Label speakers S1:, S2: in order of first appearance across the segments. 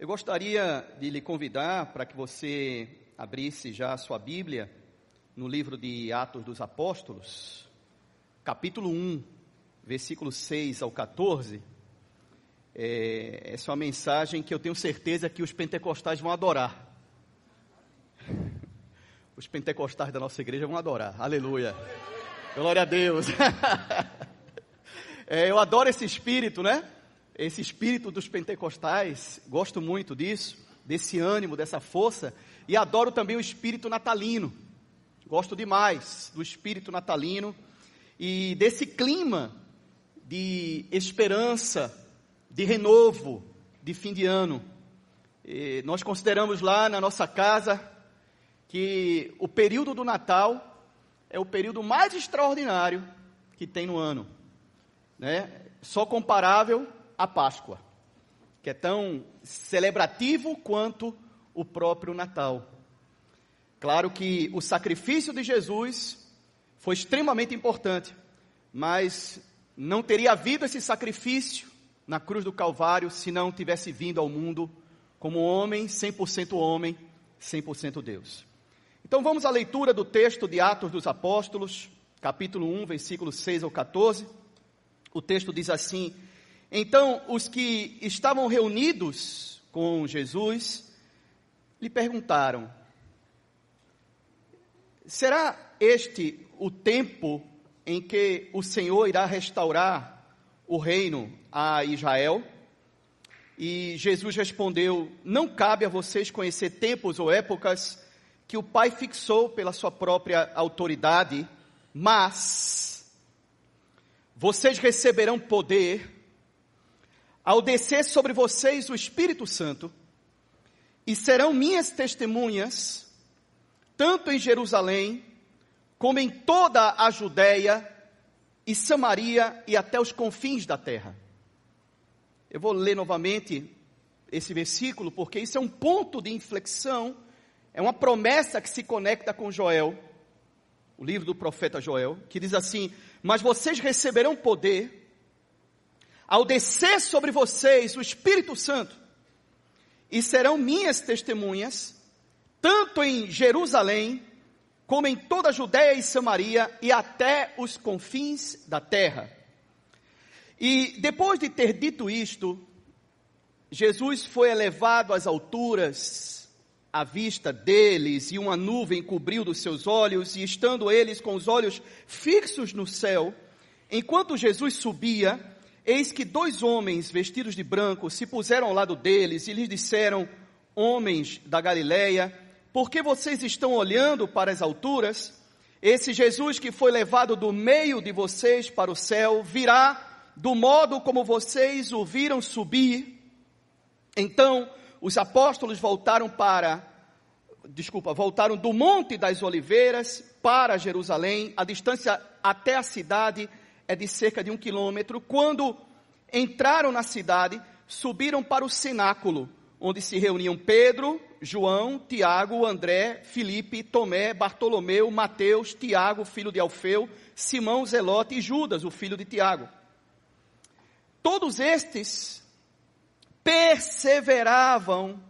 S1: Eu gostaria de lhe convidar para que você abrisse já a sua Bíblia no livro de Atos dos Apóstolos, capítulo 1, versículo 6 ao 14. É, essa é uma mensagem que eu tenho certeza que os pentecostais vão adorar. Os pentecostais da nossa igreja vão adorar. Aleluia. Glória a Deus. É, eu adoro esse espírito, né? Esse espírito dos pentecostais, gosto muito disso, desse ânimo, dessa força, e adoro também o espírito natalino. Gosto demais do espírito natalino e desse clima de esperança, de renovo, de fim de ano. E nós consideramos lá na nossa casa que o período do Natal é o período mais extraordinário que tem no ano, né? Só comparável a Páscoa, que é tão celebrativo quanto o próprio Natal. Claro que o sacrifício de Jesus foi extremamente importante, mas não teria havido esse sacrifício na cruz do Calvário se não tivesse vindo ao mundo como homem, 100% homem, 100% Deus. Então vamos à leitura do texto de Atos dos Apóstolos, capítulo 1, versículo 6 ao 14. O texto diz assim: então, os que estavam reunidos com Jesus lhe perguntaram: Será este o tempo em que o Senhor irá restaurar o reino a Israel? E Jesus respondeu: Não cabe a vocês conhecer tempos ou épocas que o Pai fixou pela sua própria autoridade, mas vocês receberão poder ao descer sobre vocês o Espírito Santo, e serão minhas testemunhas, tanto em Jerusalém, como em toda a Judéia e Samaria e até os confins da terra. Eu vou ler novamente esse versículo, porque isso é um ponto de inflexão, é uma promessa que se conecta com Joel, o livro do profeta Joel, que diz assim: Mas vocês receberão poder ao descer sobre vocês o Espírito Santo, e serão minhas testemunhas, tanto em Jerusalém, como em toda a Judéia e Samaria e até os confins da terra. E depois de ter dito isto, Jesus foi elevado às alturas, à vista deles, e uma nuvem cobriu dos seus olhos, e estando eles com os olhos fixos no céu, enquanto Jesus subia, Eis que dois homens vestidos de branco se puseram ao lado deles e lhes disseram: Homens da Galileia, por que vocês estão olhando para as alturas? Esse Jesus que foi levado do meio de vocês para o céu virá do modo como vocês o viram subir. Então, os apóstolos voltaram para, desculpa, voltaram do Monte das Oliveiras para Jerusalém, a distância até a cidade é de cerca de um quilômetro. Quando entraram na cidade, subiram para o cenáculo, onde se reuniam Pedro, João, Tiago, André, Filipe, Tomé, Bartolomeu, Mateus, Tiago, filho de Alfeu, Simão Zelote e Judas, o filho de Tiago. Todos estes perseveravam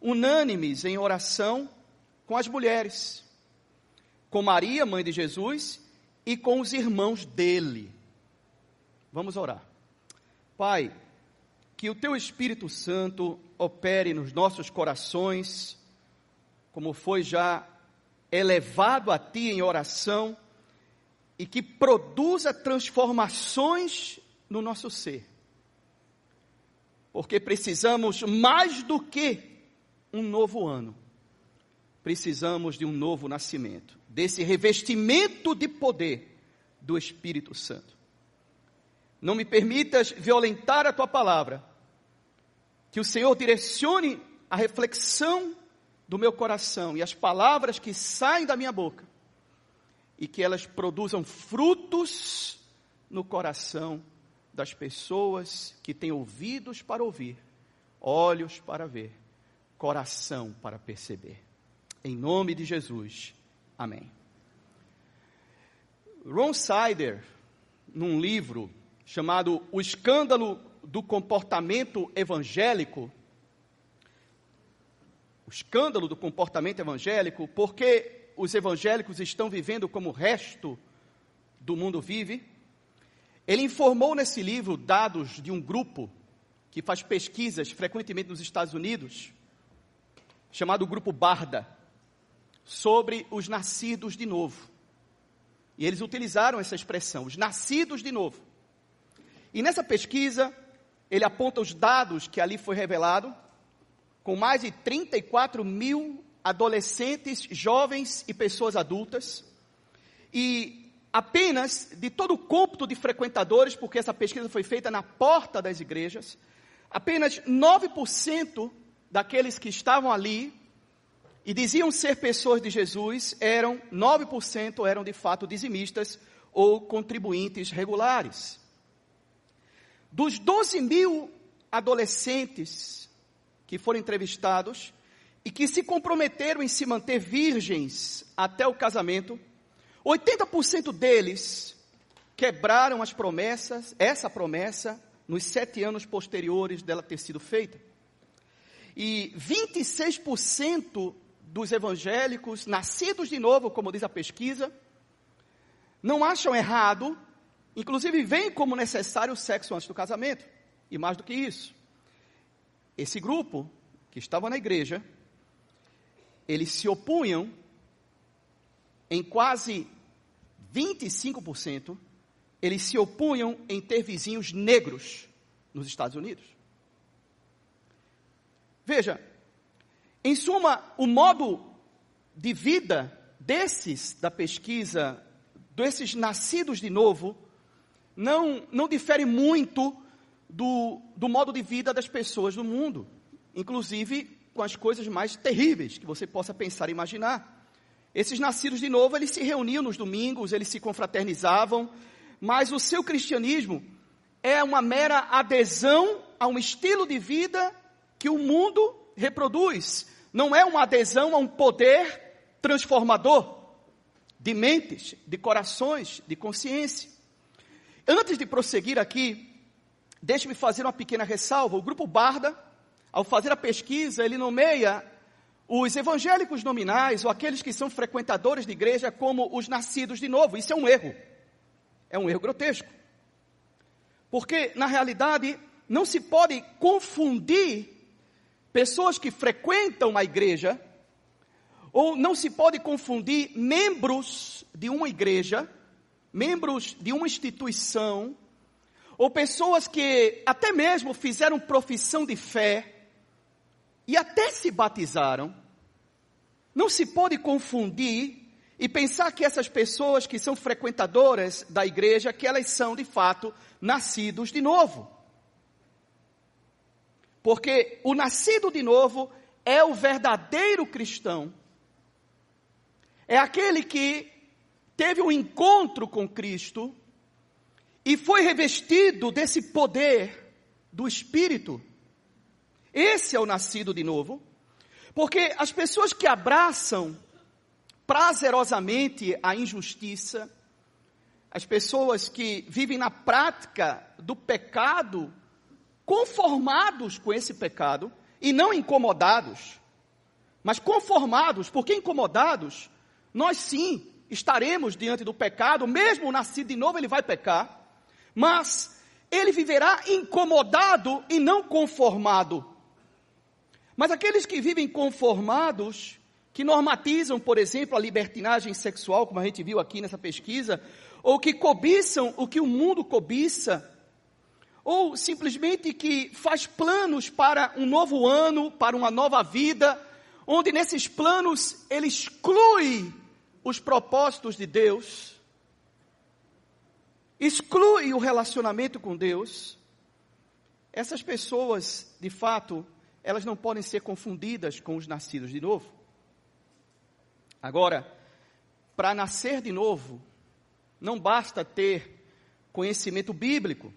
S1: unânimes em oração com as mulheres, com Maria, mãe de Jesus, e com os irmãos dele. Vamos orar. Pai, que o teu Espírito Santo opere nos nossos corações, como foi já elevado a ti em oração, e que produza transformações no nosso ser. Porque precisamos mais do que um novo ano. Precisamos de um novo nascimento desse revestimento de poder do Espírito Santo. Não me permitas violentar a tua palavra. Que o Senhor direcione a reflexão do meu coração e as palavras que saem da minha boca e que elas produzam frutos no coração das pessoas que têm ouvidos para ouvir, olhos para ver, coração para perceber. Em nome de Jesus. Amém. Ron Sider, num livro chamado O Escândalo do Comportamento Evangélico, o escândalo do comportamento evangélico, porque os evangélicos estão vivendo como o resto do mundo vive. Ele informou nesse livro dados de um grupo que faz pesquisas frequentemente nos Estados Unidos, chamado Grupo Barda, sobre os nascidos de novo. E eles utilizaram essa expressão, os nascidos de novo. E nessa pesquisa, ele aponta os dados que ali foi revelado, com mais de 34 mil adolescentes, jovens e pessoas adultas. E apenas de todo o cômputo de frequentadores, porque essa pesquisa foi feita na porta das igrejas, apenas 9% daqueles que estavam ali e diziam ser pessoas de Jesus eram, 9% eram de fato dizimistas ou contribuintes regulares. Dos 12 mil adolescentes que foram entrevistados e que se comprometeram em se manter virgens até o casamento, 80% deles quebraram as promessas, essa promessa, nos sete anos posteriores dela ter sido feita. E 26% dos evangélicos, nascidos de novo, como diz a pesquisa, não acham errado, inclusive veem como necessário o sexo antes do casamento. E mais do que isso, esse grupo que estava na igreja, eles se opunham em quase 25%, eles se opunham em ter vizinhos negros nos Estados Unidos. Veja, em suma, o modo de vida desses da pesquisa, desses nascidos de novo, não, não difere muito do, do modo de vida das pessoas do mundo, inclusive com as coisas mais terríveis que você possa pensar e imaginar. Esses nascidos de novo, eles se reuniam nos domingos, eles se confraternizavam, mas o seu cristianismo é uma mera adesão a um estilo de vida que o mundo reproduz. Não é uma adesão a um poder transformador de mentes, de corações, de consciência. Antes de prosseguir aqui, deixe-me fazer uma pequena ressalva. O grupo Barda, ao fazer a pesquisa, ele nomeia os evangélicos nominais, ou aqueles que são frequentadores de igreja, como os nascidos de novo. Isso é um erro. É um erro grotesco. Porque, na realidade, não se pode confundir pessoas que frequentam a igreja, ou não se pode confundir membros de uma igreja, membros de uma instituição, ou pessoas que até mesmo fizeram profissão de fé, e até se batizaram, não se pode confundir e pensar que essas pessoas que são frequentadoras da igreja, que elas são de fato nascidos de novo. Porque o nascido de novo é o verdadeiro cristão. É aquele que teve um encontro com Cristo e foi revestido desse poder do Espírito esse é o nascido de novo. Porque as pessoas que abraçam prazerosamente a injustiça, as pessoas que vivem na prática do pecado, conformados com esse pecado, e não incomodados, mas conformados, porque incomodados, nós sim estaremos diante do pecado, mesmo nascido de novo ele vai pecar, mas ele viverá incomodado e não conformado. Mas aqueles que vivem conformados, que normatizam, por exemplo, a libertinagem sexual, como a gente viu aqui nessa pesquisa, ou que cobiçam o que o mundo cobiça, ou simplesmente que faz planos para um novo ano, para uma nova vida, onde nesses planos ele exclui os propósitos de Deus, exclui o relacionamento com Deus, essas pessoas, de fato, elas não podem ser confundidas com os nascidos de novo. Agora, para nascer de novo, não basta ter conhecimento bíblico.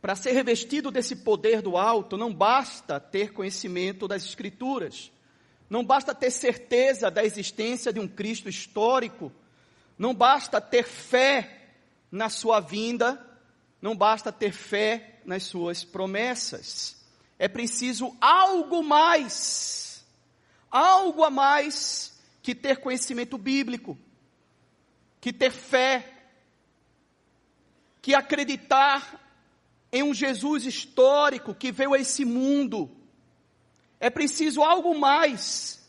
S1: Para ser revestido desse poder do alto, não basta ter conhecimento das Escrituras. Não basta ter certeza da existência de um Cristo histórico. Não basta ter fé na sua vinda. Não basta ter fé nas suas promessas é preciso algo mais. algo a mais que ter conhecimento bíblico, que ter fé, que acreditar em um Jesus histórico que veio a esse mundo. É preciso algo mais.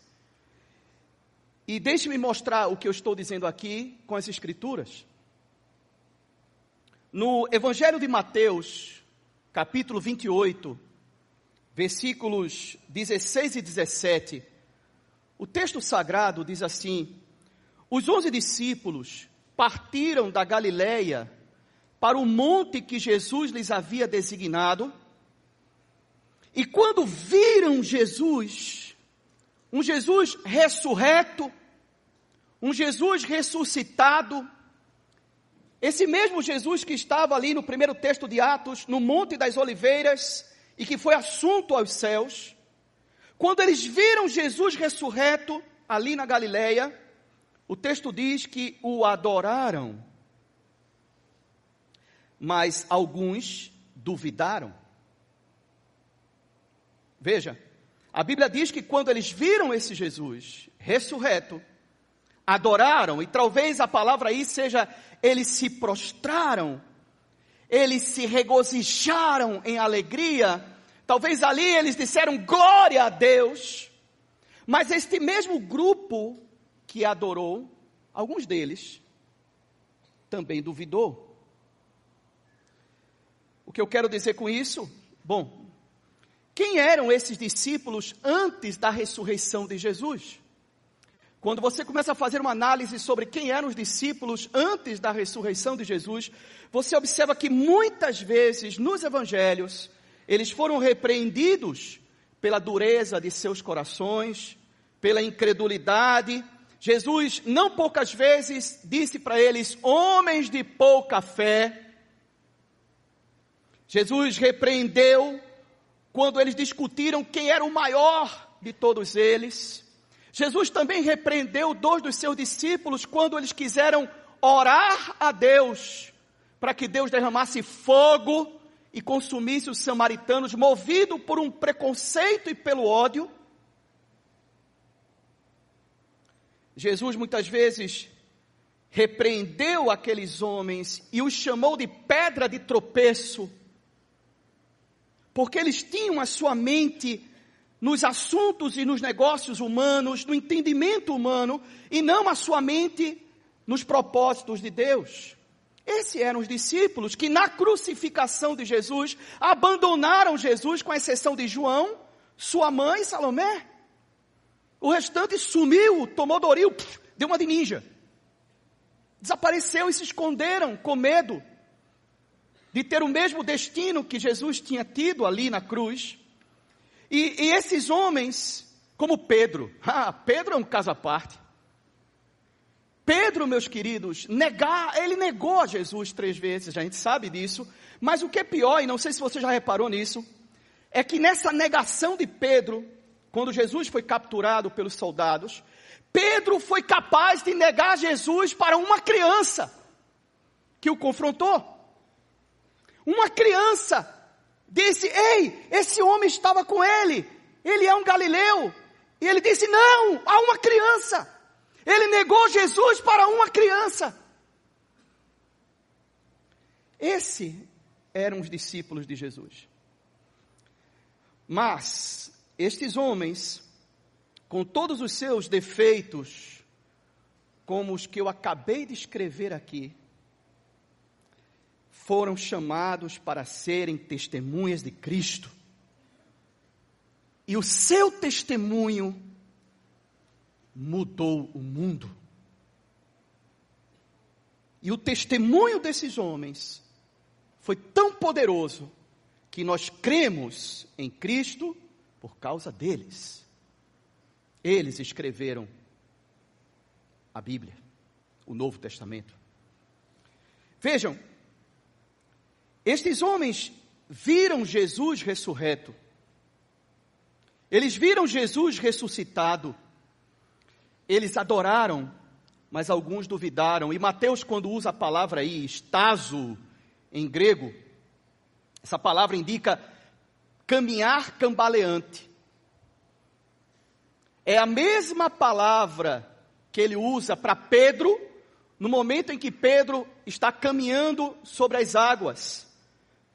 S1: E deixe-me mostrar o que eu estou dizendo aqui com as Escrituras. No Evangelho de Mateus, capítulo 28, versículos 16 e 17, o texto sagrado diz assim: Os onze discípulos partiram da Galileia para o monte que Jesus lhes havia designado, e quando viram Jesus, um Jesus ressurreto, um Jesus ressuscitado, esse mesmo Jesus que estava ali no primeiro texto de Atos, no Monte das Oliveiras, e que foi assunto aos céus, quando eles viram Jesus ressurreto ali na Galileia, o texto diz que o adoraram mas alguns duvidaram. Veja, a Bíblia diz que quando eles viram esse Jesus ressurreto, adoraram, e talvez a palavra aí seja, eles se prostraram, eles se regozijaram em alegria, talvez ali eles disseram glória a Deus, mas este mesmo grupo que adorou, alguns deles, também duvidou. O que eu quero dizer com isso? Bom, quem eram esses discípulos antes da ressurreição de Jesus? Quando você começa a fazer uma análise sobre quem eram os discípulos antes da ressurreição de Jesus, você observa que muitas vezes nos evangelhos eles foram repreendidos pela dureza de seus corações, pela incredulidade. Jesus não poucas vezes disse para eles: homens de pouca fé, Jesus repreendeu quando eles discutiram quem era o maior de todos eles. Jesus também repreendeu dois dos seus discípulos quando eles quiseram orar a Deus para que Deus derramasse fogo e consumisse os samaritanos, movido por um preconceito e pelo ódio. Jesus muitas vezes repreendeu aqueles homens e os chamou de pedra de tropeço porque eles tinham a sua mente nos assuntos e nos negócios humanos, no entendimento humano, e não a sua mente nos propósitos de Deus. Esses eram os discípulos que na crucificação de Jesus abandonaram Jesus, com exceção de João, sua mãe Salomé. O restante sumiu, tomou Doril, deu uma de ninja. Desapareceu e se esconderam com medo de ter o mesmo destino que Jesus tinha tido ali na cruz. E, e esses homens, como Pedro, ah, Pedro é um caso à parte. Pedro, meus queridos, negar, ele negou a Jesus três vezes, a gente sabe disso. Mas o que é pior, e não sei se você já reparou nisso, é que nessa negação de Pedro, quando Jesus foi capturado pelos soldados, Pedro foi capaz de negar Jesus para uma criança que o confrontou. Uma criança disse: Ei, esse homem estava com ele, ele é um galileu. E ele disse: Não, há uma criança. Ele negou Jesus para uma criança. Esse eram os discípulos de Jesus. Mas estes homens, com todos os seus defeitos, como os que eu acabei de escrever aqui, foram chamados para serem testemunhas de Cristo. E o seu testemunho mudou o mundo. E o testemunho desses homens foi tão poderoso que nós cremos em Cristo por causa deles. Eles escreveram a Bíblia, o Novo Testamento. Vejam, estes homens viram Jesus ressurreto. Eles viram Jesus ressuscitado. Eles adoraram, mas alguns duvidaram. E Mateus, quando usa a palavra aí, estaso, em grego, essa palavra indica caminhar cambaleante. é a mesma palavra que ele usa para Pedro no momento em que Pedro está caminhando sobre as águas.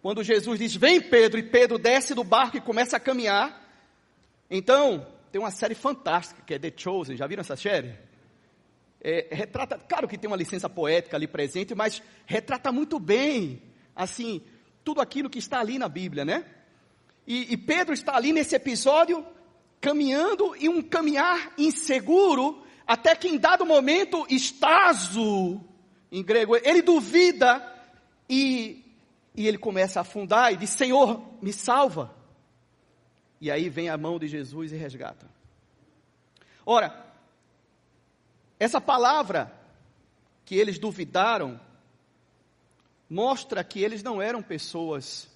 S1: Quando Jesus diz: Vem, Pedro, e Pedro desce do barco e começa a caminhar. Então, tem uma série fantástica que é The Chosen. Já viram essa série? É, retrata, claro que tem uma licença poética ali presente, mas retrata muito bem, assim, tudo aquilo que está ali na Bíblia, né? E, e Pedro está ali nesse episódio, caminhando e um caminhar inseguro, até que em dado momento, estazo, em grego, ele duvida e, e ele começa a afundar e diz: Senhor, me salva. E aí vem a mão de Jesus e resgata. Ora, essa palavra que eles duvidaram mostra que eles não eram pessoas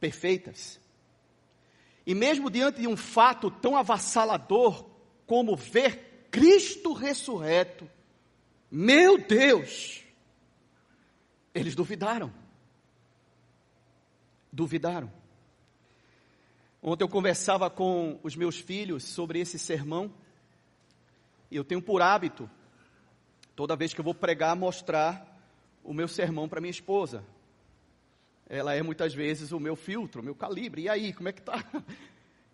S1: perfeitas. E mesmo diante de um fato tão avassalador como ver Cristo ressurreto, meu Deus, eles duvidaram. Duvidaram. Ontem eu conversava com os meus filhos sobre esse sermão, e eu tenho por hábito, toda vez que eu vou pregar, mostrar o meu sermão para minha esposa. Ela é muitas vezes o meu filtro, o meu calibre. E aí, como é que tá?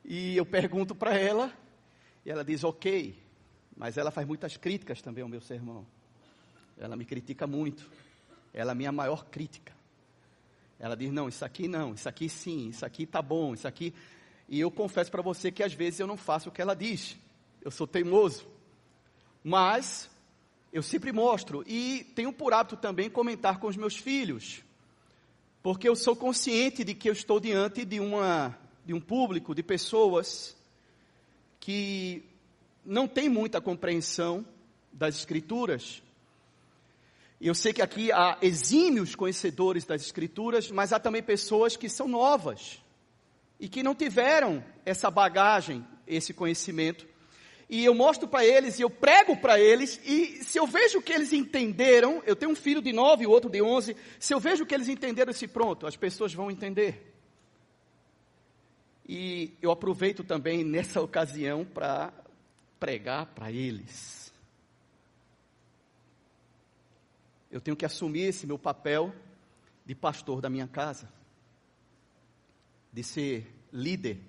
S1: E eu pergunto para ela, e ela diz: "OK". Mas ela faz muitas críticas também ao meu sermão. Ela me critica muito. Ela é a minha maior crítica. Ela diz: "Não, isso aqui não, isso aqui sim, isso aqui tá bom, isso aqui". E eu confesso para você que às vezes eu não faço o que ela diz. Eu sou teimoso. Mas eu sempre mostro e tenho por hábito também comentar com os meus filhos, porque eu sou consciente de que eu estou diante de uma de um público de pessoas que não tem muita compreensão das escrituras. Eu sei que aqui há exímios conhecedores das escrituras, mas há também pessoas que são novas e que não tiveram essa bagagem, esse conhecimento e eu mostro para eles, e eu prego para eles, e se eu vejo que eles entenderam, eu tenho um filho de nove e outro de onze, se eu vejo que eles entenderam esse pronto, as pessoas vão entender. E eu aproveito também nessa ocasião para pregar para eles. Eu tenho que assumir esse meu papel de pastor da minha casa, de ser líder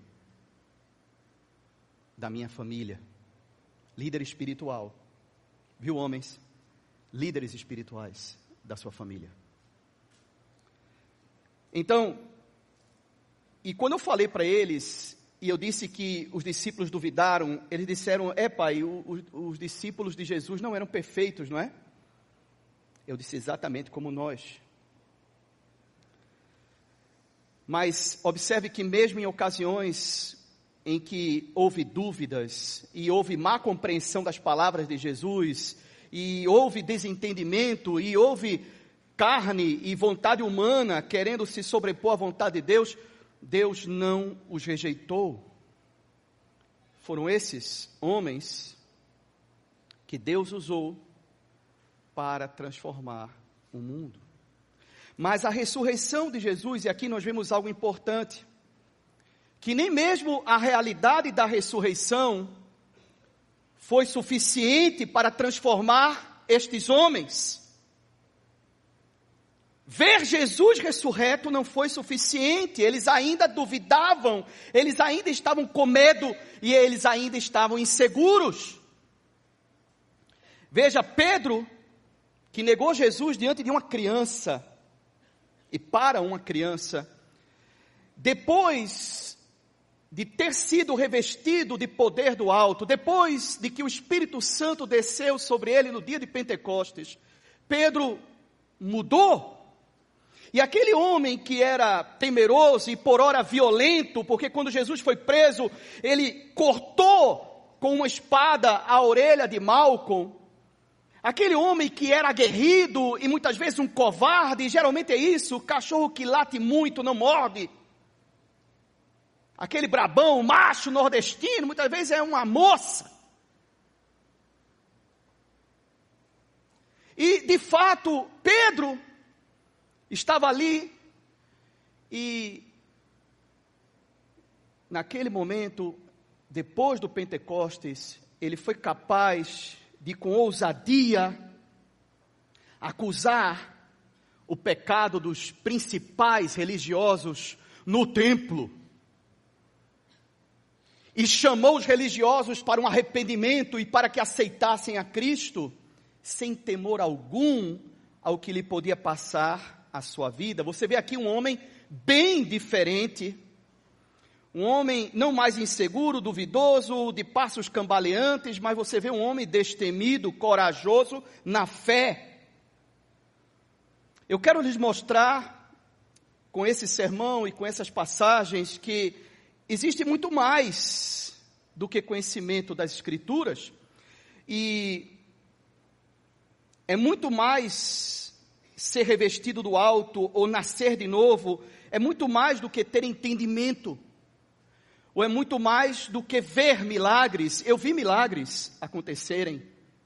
S1: da minha família líder espiritual. Viu, homens? Líderes espirituais da sua família. Então, e quando eu falei para eles, e eu disse que os discípulos duvidaram, eles disseram: É, pai, os discípulos de Jesus não eram perfeitos, não é? Eu disse exatamente como nós. Mas observe que, mesmo em ocasiões em que houve dúvidas e houve má compreensão das palavras de Jesus, e houve desentendimento, e houve carne e vontade humana querendo se sobrepor à vontade de Deus, Deus não os rejeitou. Foram esses homens que Deus usou para transformar o mundo. Mas a ressurreição de Jesus, e aqui nós vemos algo importante, que nem mesmo a realidade da ressurreição foi suficiente para transformar estes homens. Ver Jesus ressurreto não foi suficiente, eles ainda duvidavam, eles ainda estavam com medo e eles ainda estavam inseguros. Veja, Pedro, que negou Jesus diante de uma criança, e para uma criança, depois de ter sido revestido de poder do alto, depois de que o Espírito Santo desceu sobre ele no dia de Pentecostes, Pedro mudou. E aquele homem que era temeroso e por ora violento, porque quando Jesus foi preso, ele cortou com uma espada a orelha de Malcolm. Aquele homem que era aguerrido e muitas vezes um covarde, geralmente é isso, cachorro que late muito não morde aquele brabão, macho nordestino, muitas vezes é uma moça. E, de fato, Pedro estava ali e, naquele momento, depois do Pentecostes, ele foi capaz de, com ousadia, acusar o pecado dos principais religiosos no templo. E chamou os religiosos para um arrependimento e para que aceitassem a Cristo, sem temor algum ao que lhe podia passar a sua vida. Você vê aqui um homem bem diferente um homem não mais inseguro, duvidoso, de passos cambaleantes, mas você vê um homem destemido, corajoso na fé. Eu quero lhes mostrar, com esse sermão e com essas passagens, que existe muito mais do que conhecimento das Escrituras, e é muito mais ser revestido do alto ou nascer de novo, é muito mais do que ter entendimento ou é muito mais do que ver milagres. Eu vi milagres acontecerem,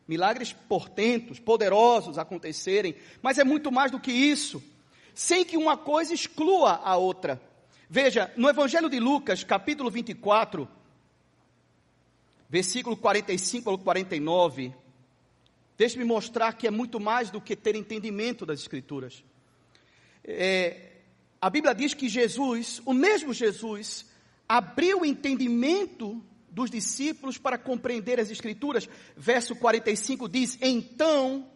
S1: milagres portentos, poderosos acontecerem, mas é muito mais do que isso, sem que uma coisa exclua a outra. Veja, no Evangelho de Lucas, capítulo 24, versículo 45 ao 49, deixe-me mostrar que é muito mais do que ter entendimento das Escrituras. É, a Bíblia diz que Jesus, o mesmo Jesus, abriu o entendimento dos discípulos para compreender as Escrituras. Verso 45 diz: Então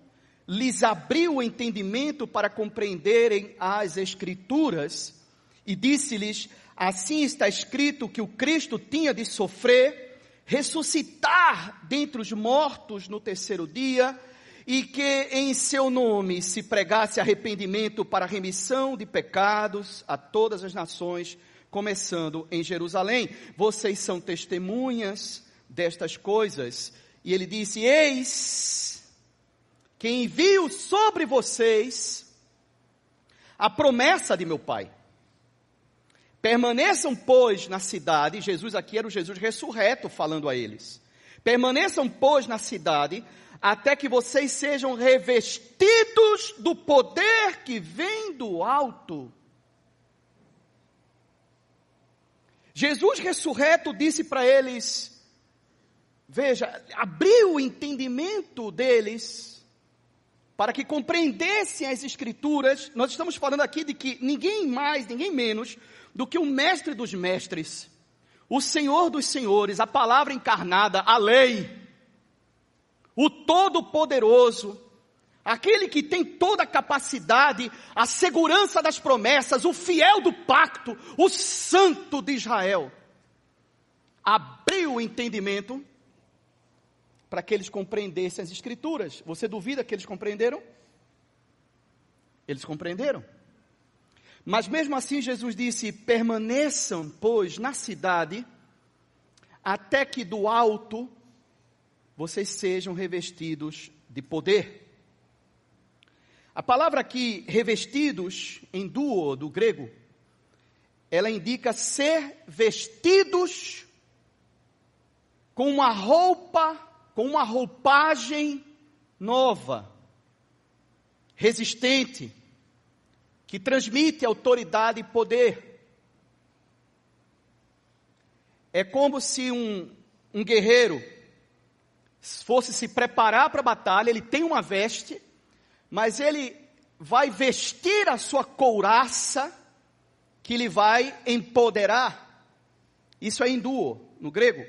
S1: lhes abriu o entendimento para compreenderem as Escrituras, e disse-lhes: Assim está escrito que o Cristo tinha de sofrer, ressuscitar dentre os mortos no terceiro dia, e que em seu nome se pregasse arrependimento para remissão de pecados a todas as nações começando em Jerusalém. Vocês são testemunhas destas coisas. E ele disse: Eis que envio sobre vocês a promessa de meu Pai. Permaneçam, pois, na cidade. Jesus aqui era o Jesus ressurreto falando a eles. Permaneçam, pois, na cidade, até que vocês sejam revestidos do poder que vem do alto. Jesus ressurreto disse para eles, veja, abriu o entendimento deles para que compreendessem as escrituras. Nós estamos falando aqui de que ninguém mais, ninguém menos do que o mestre dos mestres, o Senhor dos senhores, a palavra encarnada, a lei, o todo-poderoso, aquele que tem toda a capacidade, a segurança das promessas, o fiel do pacto, o santo de Israel, abriu o entendimento para que eles compreendessem as Escrituras. Você duvida que eles compreenderam? Eles compreenderam. Mas mesmo assim, Jesus disse: permaneçam, pois, na cidade, até que do alto vocês sejam revestidos de poder. A palavra aqui, revestidos, em duo, do grego, ela indica ser vestidos com uma roupa, com uma roupagem nova, resistente, que transmite autoridade e poder. É como se um, um guerreiro fosse se preparar para a batalha, ele tem uma veste, mas ele vai vestir a sua couraça, que lhe vai empoderar. Isso é hindu, no grego.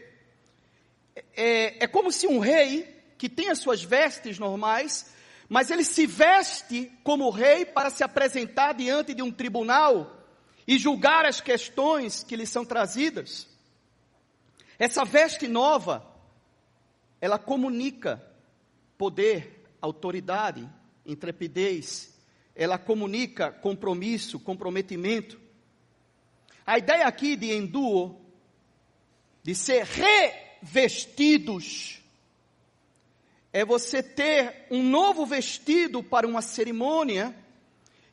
S1: É, é como se um rei, que tem as suas vestes normais, mas ele se veste como rei para se apresentar diante de um tribunal e julgar as questões que lhe são trazidas. Essa veste nova, ela comunica poder, autoridade, intrepidez, ela comunica compromisso, comprometimento. A ideia aqui de enduo, de ser revestidos, é você ter um novo vestido para uma cerimônia,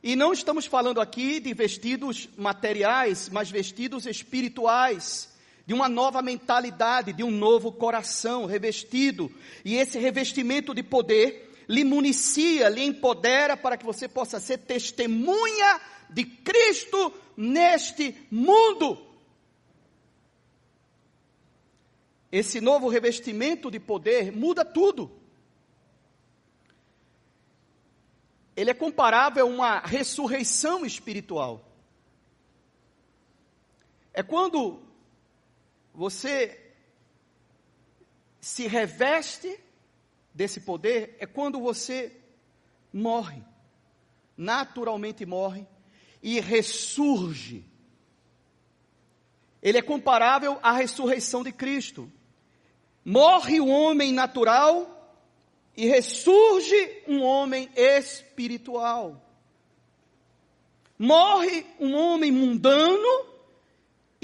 S1: e não estamos falando aqui de vestidos materiais, mas vestidos espirituais, de uma nova mentalidade, de um novo coração revestido, e esse revestimento de poder lhe municia, lhe empodera para que você possa ser testemunha de Cristo neste mundo. esse novo revestimento de poder muda tudo. Ele é comparável a uma ressurreição espiritual. É quando você se reveste desse poder, é quando você morre, naturalmente morre e ressurge. Ele é comparável à ressurreição de Cristo. Morre o homem natural e ressurge um homem espiritual. Morre um homem mundano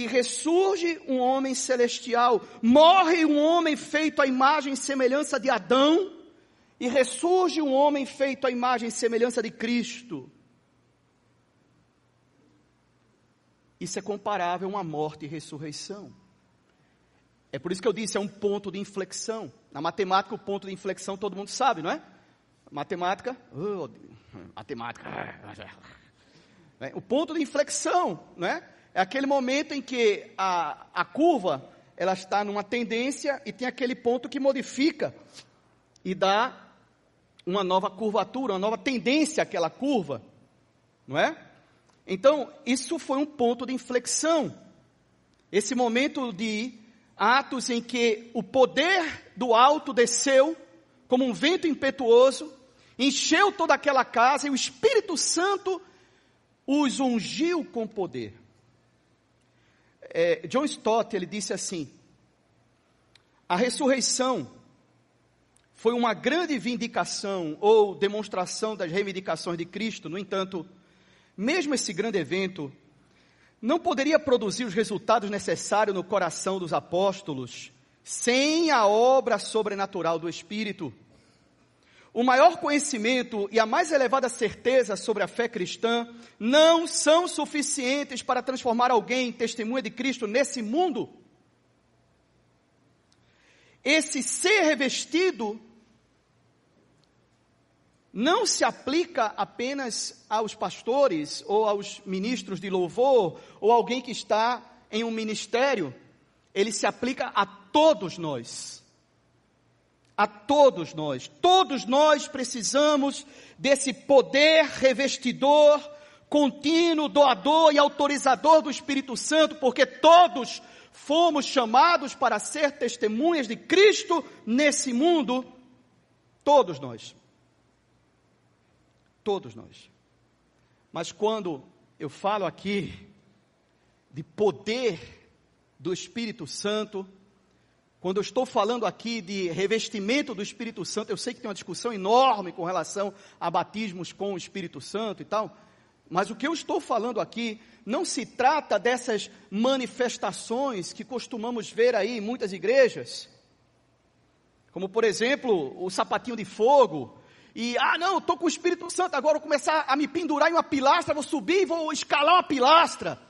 S1: e ressurge um homem celestial. Morre um homem feito à imagem e semelhança de Adão e ressurge um homem feito à imagem e semelhança de Cristo. Isso é comparável a uma morte e ressurreição. É por isso que eu disse, é um ponto de inflexão. Na matemática, o ponto de inflexão todo mundo sabe, não é? Matemática, oh, matemática. É, o ponto de inflexão, não é? É aquele momento em que a, a curva ela está numa tendência e tem aquele ponto que modifica e dá uma nova curvatura, uma nova tendência àquela curva, não é? Então, isso foi um ponto de inflexão. Esse momento de atos em que o poder do alto desceu como um vento impetuoso, encheu toda aquela casa e o Espírito Santo os ungiu com poder. É, John Stott ele disse assim: a ressurreição foi uma grande vindicação ou demonstração das reivindicações de Cristo. No entanto, mesmo esse grande evento não poderia produzir os resultados necessários no coração dos apóstolos sem a obra sobrenatural do Espírito. O maior conhecimento e a mais elevada certeza sobre a fé cristã não são suficientes para transformar alguém em testemunha de Cristo nesse mundo. Esse ser revestido não se aplica apenas aos pastores ou aos ministros de louvor ou alguém que está em um ministério, ele se aplica a todos nós. A todos nós. Todos nós precisamos desse poder revestidor, contínuo, doador e autorizador do Espírito Santo, porque todos fomos chamados para ser testemunhas de Cristo nesse mundo. Todos nós. Todos nós. Mas quando eu falo aqui de poder do Espírito Santo, quando eu estou falando aqui de revestimento do Espírito Santo, eu sei que tem uma discussão enorme com relação a batismos com o Espírito Santo e tal, mas o que eu estou falando aqui não se trata dessas manifestações que costumamos ver aí em muitas igrejas, como por exemplo o sapatinho de fogo, e, ah, não, estou com o Espírito Santo, agora vou começar a me pendurar em uma pilastra, vou subir e vou escalar uma pilastra.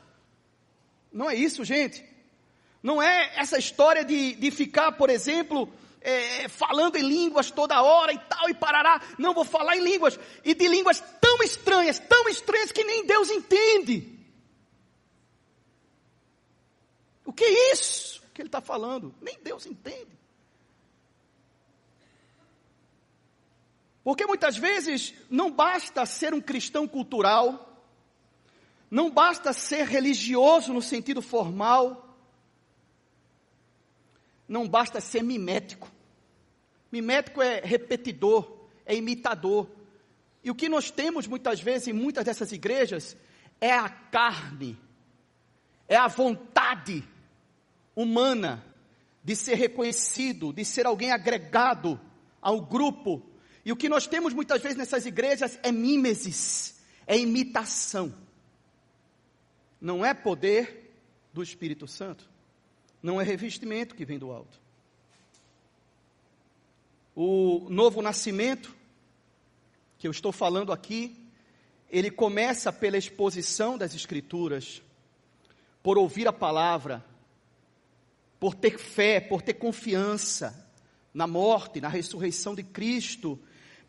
S1: Não é isso, gente. Não é essa história de, de ficar, por exemplo, é, falando em línguas toda hora e tal, e parará. Não, vou falar em línguas, e de línguas tão estranhas, tão estranhas que nem Deus entende. O que é isso que ele está falando? Nem Deus entende. Porque muitas vezes não basta ser um cristão cultural, não basta ser religioso no sentido formal, não basta ser mimético. Mimético é repetidor, é imitador. E o que nós temos muitas vezes em muitas dessas igrejas é a carne, é a vontade humana de ser reconhecido, de ser alguém agregado ao grupo e o que nós temos muitas vezes nessas igrejas é mimesis, é imitação. Não é poder do Espírito Santo. Não é revestimento que vem do alto. O novo nascimento, que eu estou falando aqui, ele começa pela exposição das Escrituras, por ouvir a palavra, por ter fé, por ter confiança na morte, na ressurreição de Cristo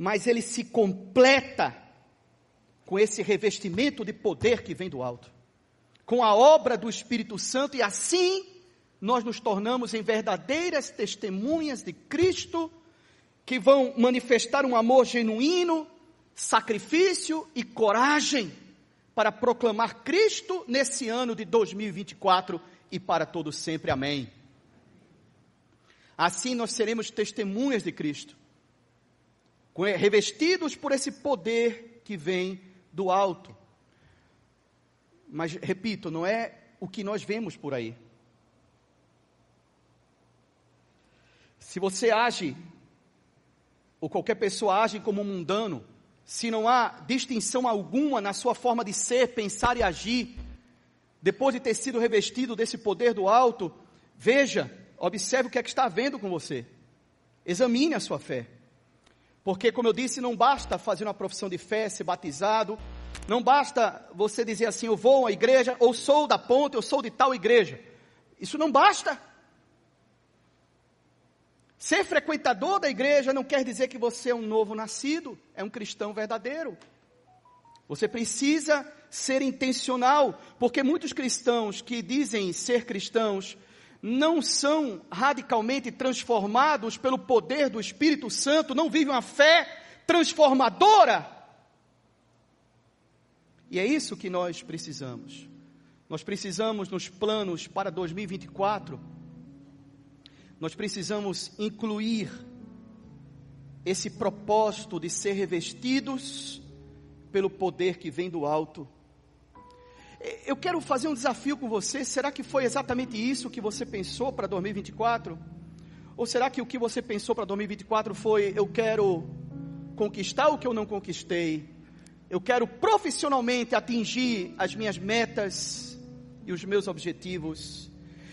S1: mas ele se completa com esse revestimento de poder que vem do alto, com a obra do Espírito Santo, e assim nós nos tornamos em verdadeiras testemunhas de Cristo, que vão manifestar um amor genuíno, sacrifício e coragem para proclamar Cristo nesse ano de 2024 e para todo sempre. Amém. Assim nós seremos testemunhas de Cristo, revestidos por esse poder que vem do alto. Mas, repito, não é o que nós vemos por aí. Se você age, ou qualquer pessoa age como um mundano, se não há distinção alguma na sua forma de ser, pensar e agir, depois de ter sido revestido desse poder do alto, veja, observe o que é que está havendo com você. Examine a sua fé. Porque, como eu disse, não basta fazer uma profissão de fé, ser batizado, não basta você dizer assim, eu vou à igreja, ou sou da ponte, eu sou de tal igreja. Isso não basta. Ser frequentador da igreja não quer dizer que você é um novo nascido, é um cristão verdadeiro. Você precisa ser intencional, porque muitos cristãos que dizem ser cristãos não são radicalmente transformados pelo poder do Espírito Santo, não vivem uma fé transformadora. E é isso que nós precisamos. Nós precisamos nos planos para 2024 nós precisamos incluir esse propósito de ser revestidos pelo poder que vem do alto. Eu quero fazer um desafio com você. Será que foi exatamente isso que você pensou para 2024? Ou será que o que você pensou para 2024 foi: eu quero conquistar o que eu não conquistei? Eu quero profissionalmente atingir as minhas metas e os meus objetivos?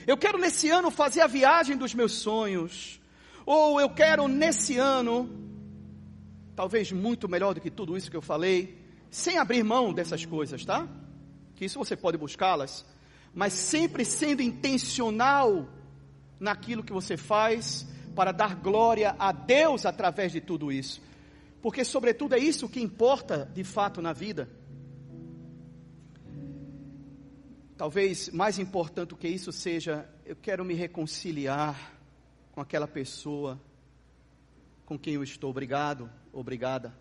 S1: Eu quero nesse ano fazer a viagem dos meus sonhos. Ou eu quero nesse ano, talvez muito melhor do que tudo isso que eu falei, sem abrir mão dessas coisas, tá? Que isso você pode buscá-las, mas sempre sendo intencional naquilo que você faz para dar glória a Deus através de tudo isso. Porque, sobretudo, é isso que importa de fato na vida. Talvez mais importante do que isso seja, eu quero me reconciliar com aquela pessoa com quem eu estou. Obrigado, obrigada.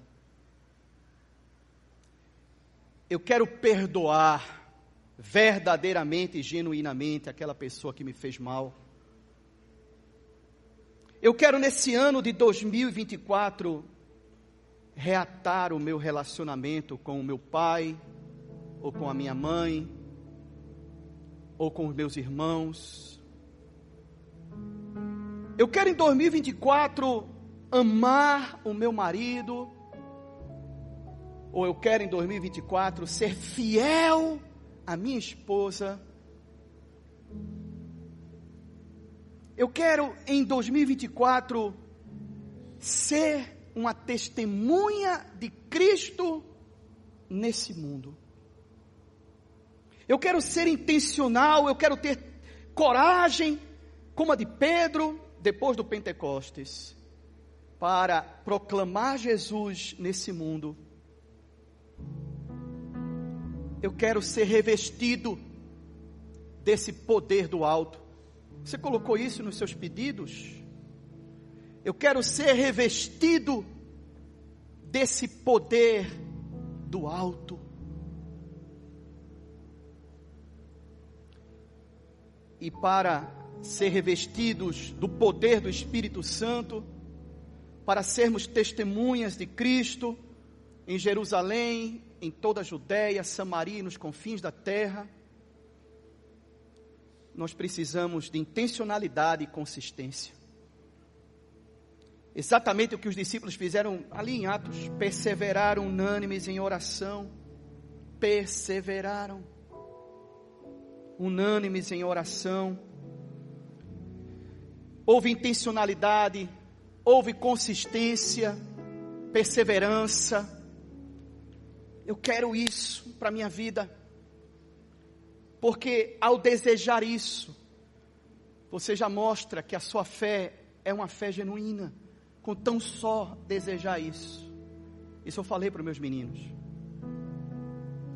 S1: Eu quero perdoar verdadeiramente e genuinamente aquela pessoa que me fez mal. Eu quero nesse ano de 2024 reatar o meu relacionamento com o meu pai ou com a minha mãe ou com os meus irmãos. Eu quero em 2024 amar o meu marido, ou eu quero em 2024 ser fiel à minha esposa. Eu quero em 2024 ser uma testemunha de Cristo nesse mundo. Eu quero ser intencional, eu quero ter coragem, como a de Pedro, depois do Pentecostes, para proclamar Jesus nesse mundo. Eu quero ser revestido desse poder do alto. Você colocou isso nos seus pedidos? Eu quero ser revestido desse poder do alto. E para ser revestidos do poder do Espírito Santo, para sermos testemunhas de Cristo em Jerusalém, em toda a Judéia, Samaria e nos confins da terra, nós precisamos de intencionalidade e consistência. Exatamente o que os discípulos fizeram ali em Atos, perseveraram unânimes em oração, perseveraram unânimes em oração. Houve intencionalidade, houve consistência, perseverança. Eu quero isso para a minha vida, porque ao desejar isso, você já mostra que a sua fé é uma fé genuína, com tão só desejar isso. Isso eu falei para meus meninos,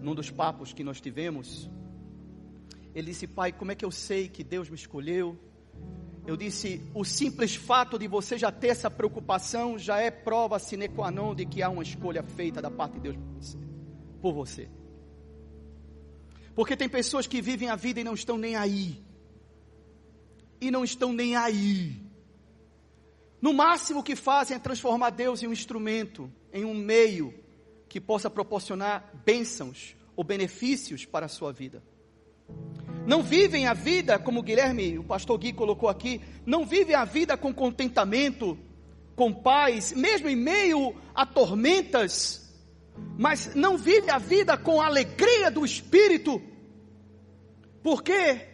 S1: num dos papos que nós tivemos Ele disse: Pai, como é que eu sei que Deus me escolheu? Eu disse: o simples fato de você já ter essa preocupação já é prova sine qua non de que há uma escolha feita da parte de Deus por você. Por você. Porque tem pessoas que vivem a vida e não estão nem aí. E não estão nem aí. No máximo que fazem é transformar Deus em um instrumento, em um meio que possa proporcionar bênçãos ou benefícios para a sua vida. Não vivem a vida, como o Guilherme, o pastor Gui colocou aqui, não vivem a vida com contentamento, com paz, mesmo em meio a tormentas, mas não vivem a vida com a alegria do espírito. Por quê?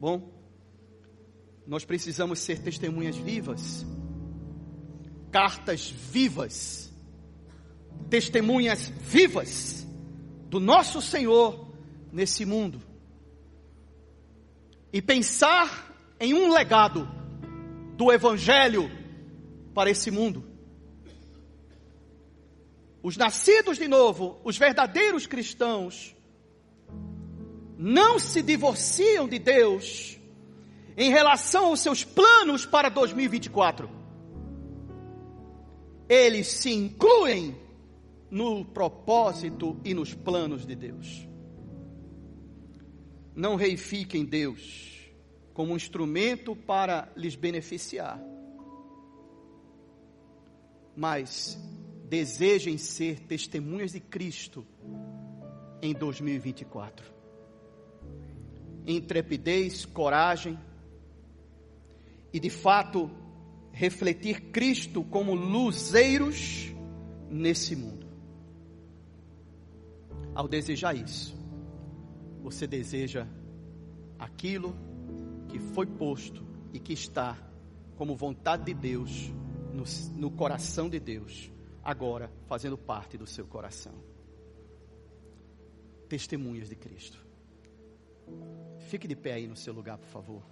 S1: Bom, nós precisamos ser testemunhas vivas, cartas vivas, testemunhas vivas do nosso Senhor nesse mundo e pensar em um legado do Evangelho para esse mundo. Os nascidos de novo, os verdadeiros cristãos, não se divorciam de Deus em relação aos seus planos para 2024. Eles se incluem no propósito e nos planos de Deus. Não reifiquem Deus como um instrumento para lhes beneficiar, mas desejem ser testemunhas de Cristo em 2024. Intrepidez, coragem e de fato refletir Cristo como luzeiros nesse mundo. Ao desejar isso, você deseja aquilo que foi posto e que está como vontade de Deus no, no coração de Deus, agora fazendo parte do seu coração. Testemunhas de Cristo. Fique de pé aí no seu lugar, por favor.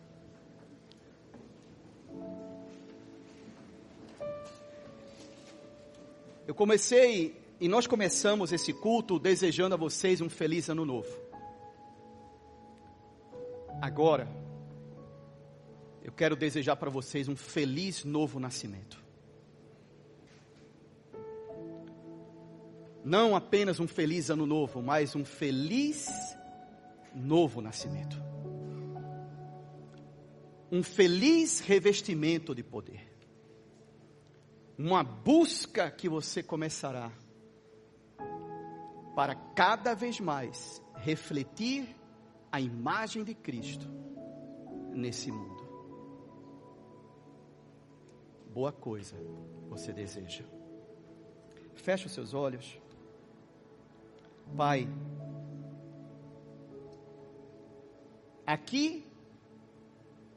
S1: Eu comecei e nós começamos esse culto desejando a vocês um feliz ano novo. Agora, eu quero desejar para vocês um feliz novo nascimento. Não apenas um feliz ano novo, mas um feliz novo nascimento. Um feliz revestimento de poder. Uma busca que você começará para cada vez mais refletir a imagem de Cristo nesse mundo. Boa coisa você deseja. Feche os seus olhos. Pai, aqui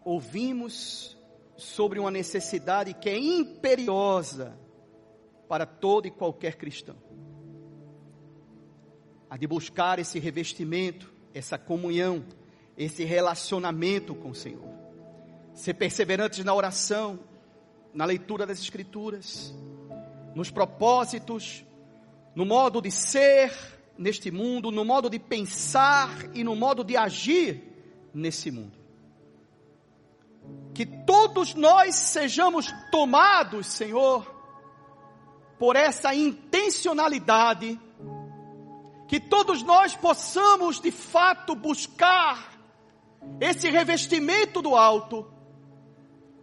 S1: ouvimos sobre uma necessidade que é imperiosa para todo e qualquer cristão. A de buscar esse revestimento essa comunhão, esse relacionamento com o Senhor. Ser perseverantes na oração, na leitura das Escrituras, nos propósitos, no modo de ser neste mundo, no modo de pensar e no modo de agir nesse mundo. Que todos nós sejamos tomados, Senhor, por essa intencionalidade que todos nós possamos de fato buscar esse revestimento do alto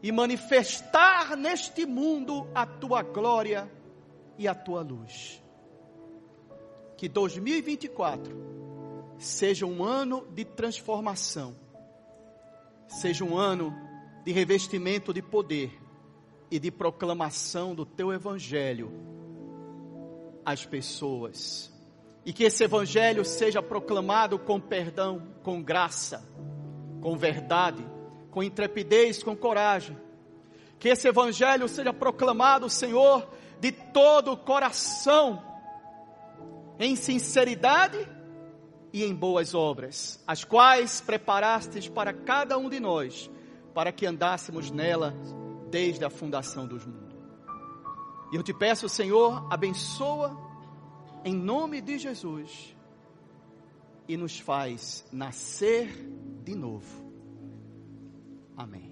S1: e manifestar neste mundo a tua glória e a tua luz. Que 2024 seja um ano de transformação, seja um ano de revestimento de poder e de proclamação do teu evangelho às pessoas e que esse evangelho seja proclamado com perdão, com graça, com verdade, com intrepidez, com coragem. Que esse evangelho seja proclamado, Senhor, de todo o coração, em sinceridade e em boas obras, as quais preparastes para cada um de nós, para que andássemos nela desde a fundação dos mundos. E eu te peço, Senhor, abençoa em nome de Jesus. e nos faz nascer de novo. Amém.